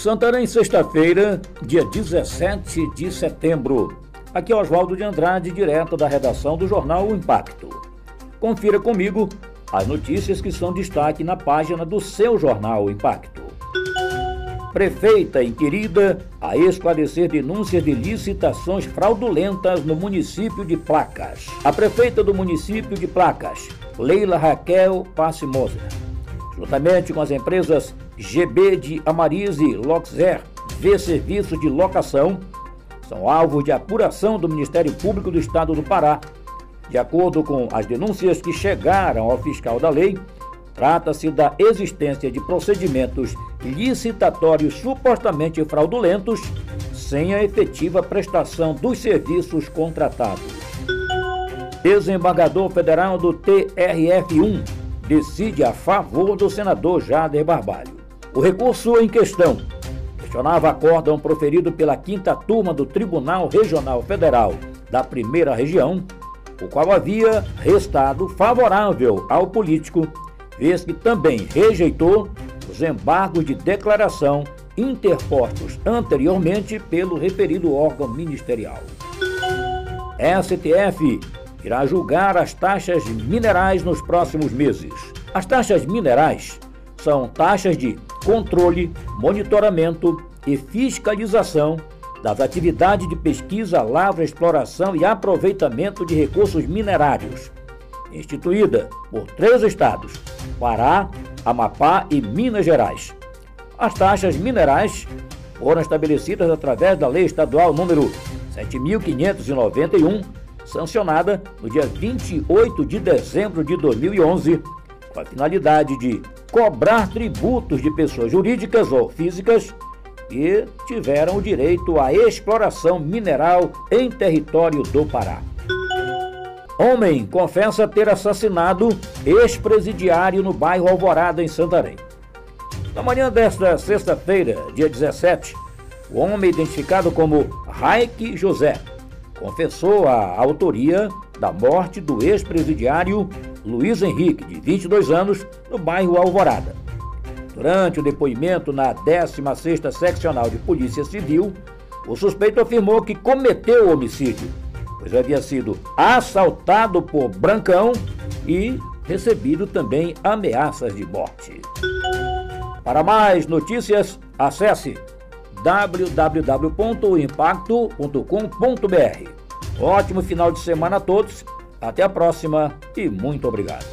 Santarém, sexta-feira, dia 17 de setembro. Aqui é Oswaldo de Andrade, direto da redação do jornal O Impacto. Confira comigo as notícias que são destaque na página do seu jornal O Impacto. Prefeita inquirida a esclarecer denúncias de licitações fraudulentas no município de Placas. A prefeita do município de Placas, Leila Raquel Passe Moser, juntamente com as empresas GB de Amarize Loxer, V Serviço de Locação, são alvos de apuração do Ministério Público do Estado do Pará. De acordo com as denúncias que chegaram ao fiscal da lei, trata-se da existência de procedimentos licitatórios supostamente fraudulentos sem a efetiva prestação dos serviços contratados. Desembargador federal do TRF1 decide a favor do senador Jader Barbalho. O recurso em questão questionava acórdão proferido pela quinta turma do Tribunal Regional Federal da Primeira Região, o qual havia restado favorável ao político, vez que também rejeitou os embargos de declaração interpostos anteriormente pelo referido órgão ministerial. STF irá julgar as taxas minerais nos próximos meses. As taxas minerais são taxas de controle, monitoramento e fiscalização das atividades de pesquisa, lavra, exploração e aproveitamento de recursos minerários, instituída por três estados: Pará, Amapá e Minas Gerais. As taxas minerais foram estabelecidas através da Lei Estadual número 7591, sancionada no dia 28 de dezembro de 2011, com a finalidade de cobrar tributos de pessoas jurídicas ou físicas que tiveram o direito à exploração mineral em território do Pará. Homem confessa ter assassinado ex-presidiário no bairro Alvorada, em Santarém. Na manhã desta sexta-feira, dia 17, o homem identificado como Raik José confessou a autoria da morte do ex-presidiário Luiz Henrique, de 22 anos, no bairro Alvorada. Durante o depoimento na 16ª Seccional de Polícia Civil, o suspeito afirmou que cometeu o homicídio, pois havia sido assaltado por Brancão e recebido também ameaças de morte. Para mais notícias, acesse www.impacto.com.br. Ótimo final de semana a todos, até a próxima e muito obrigado.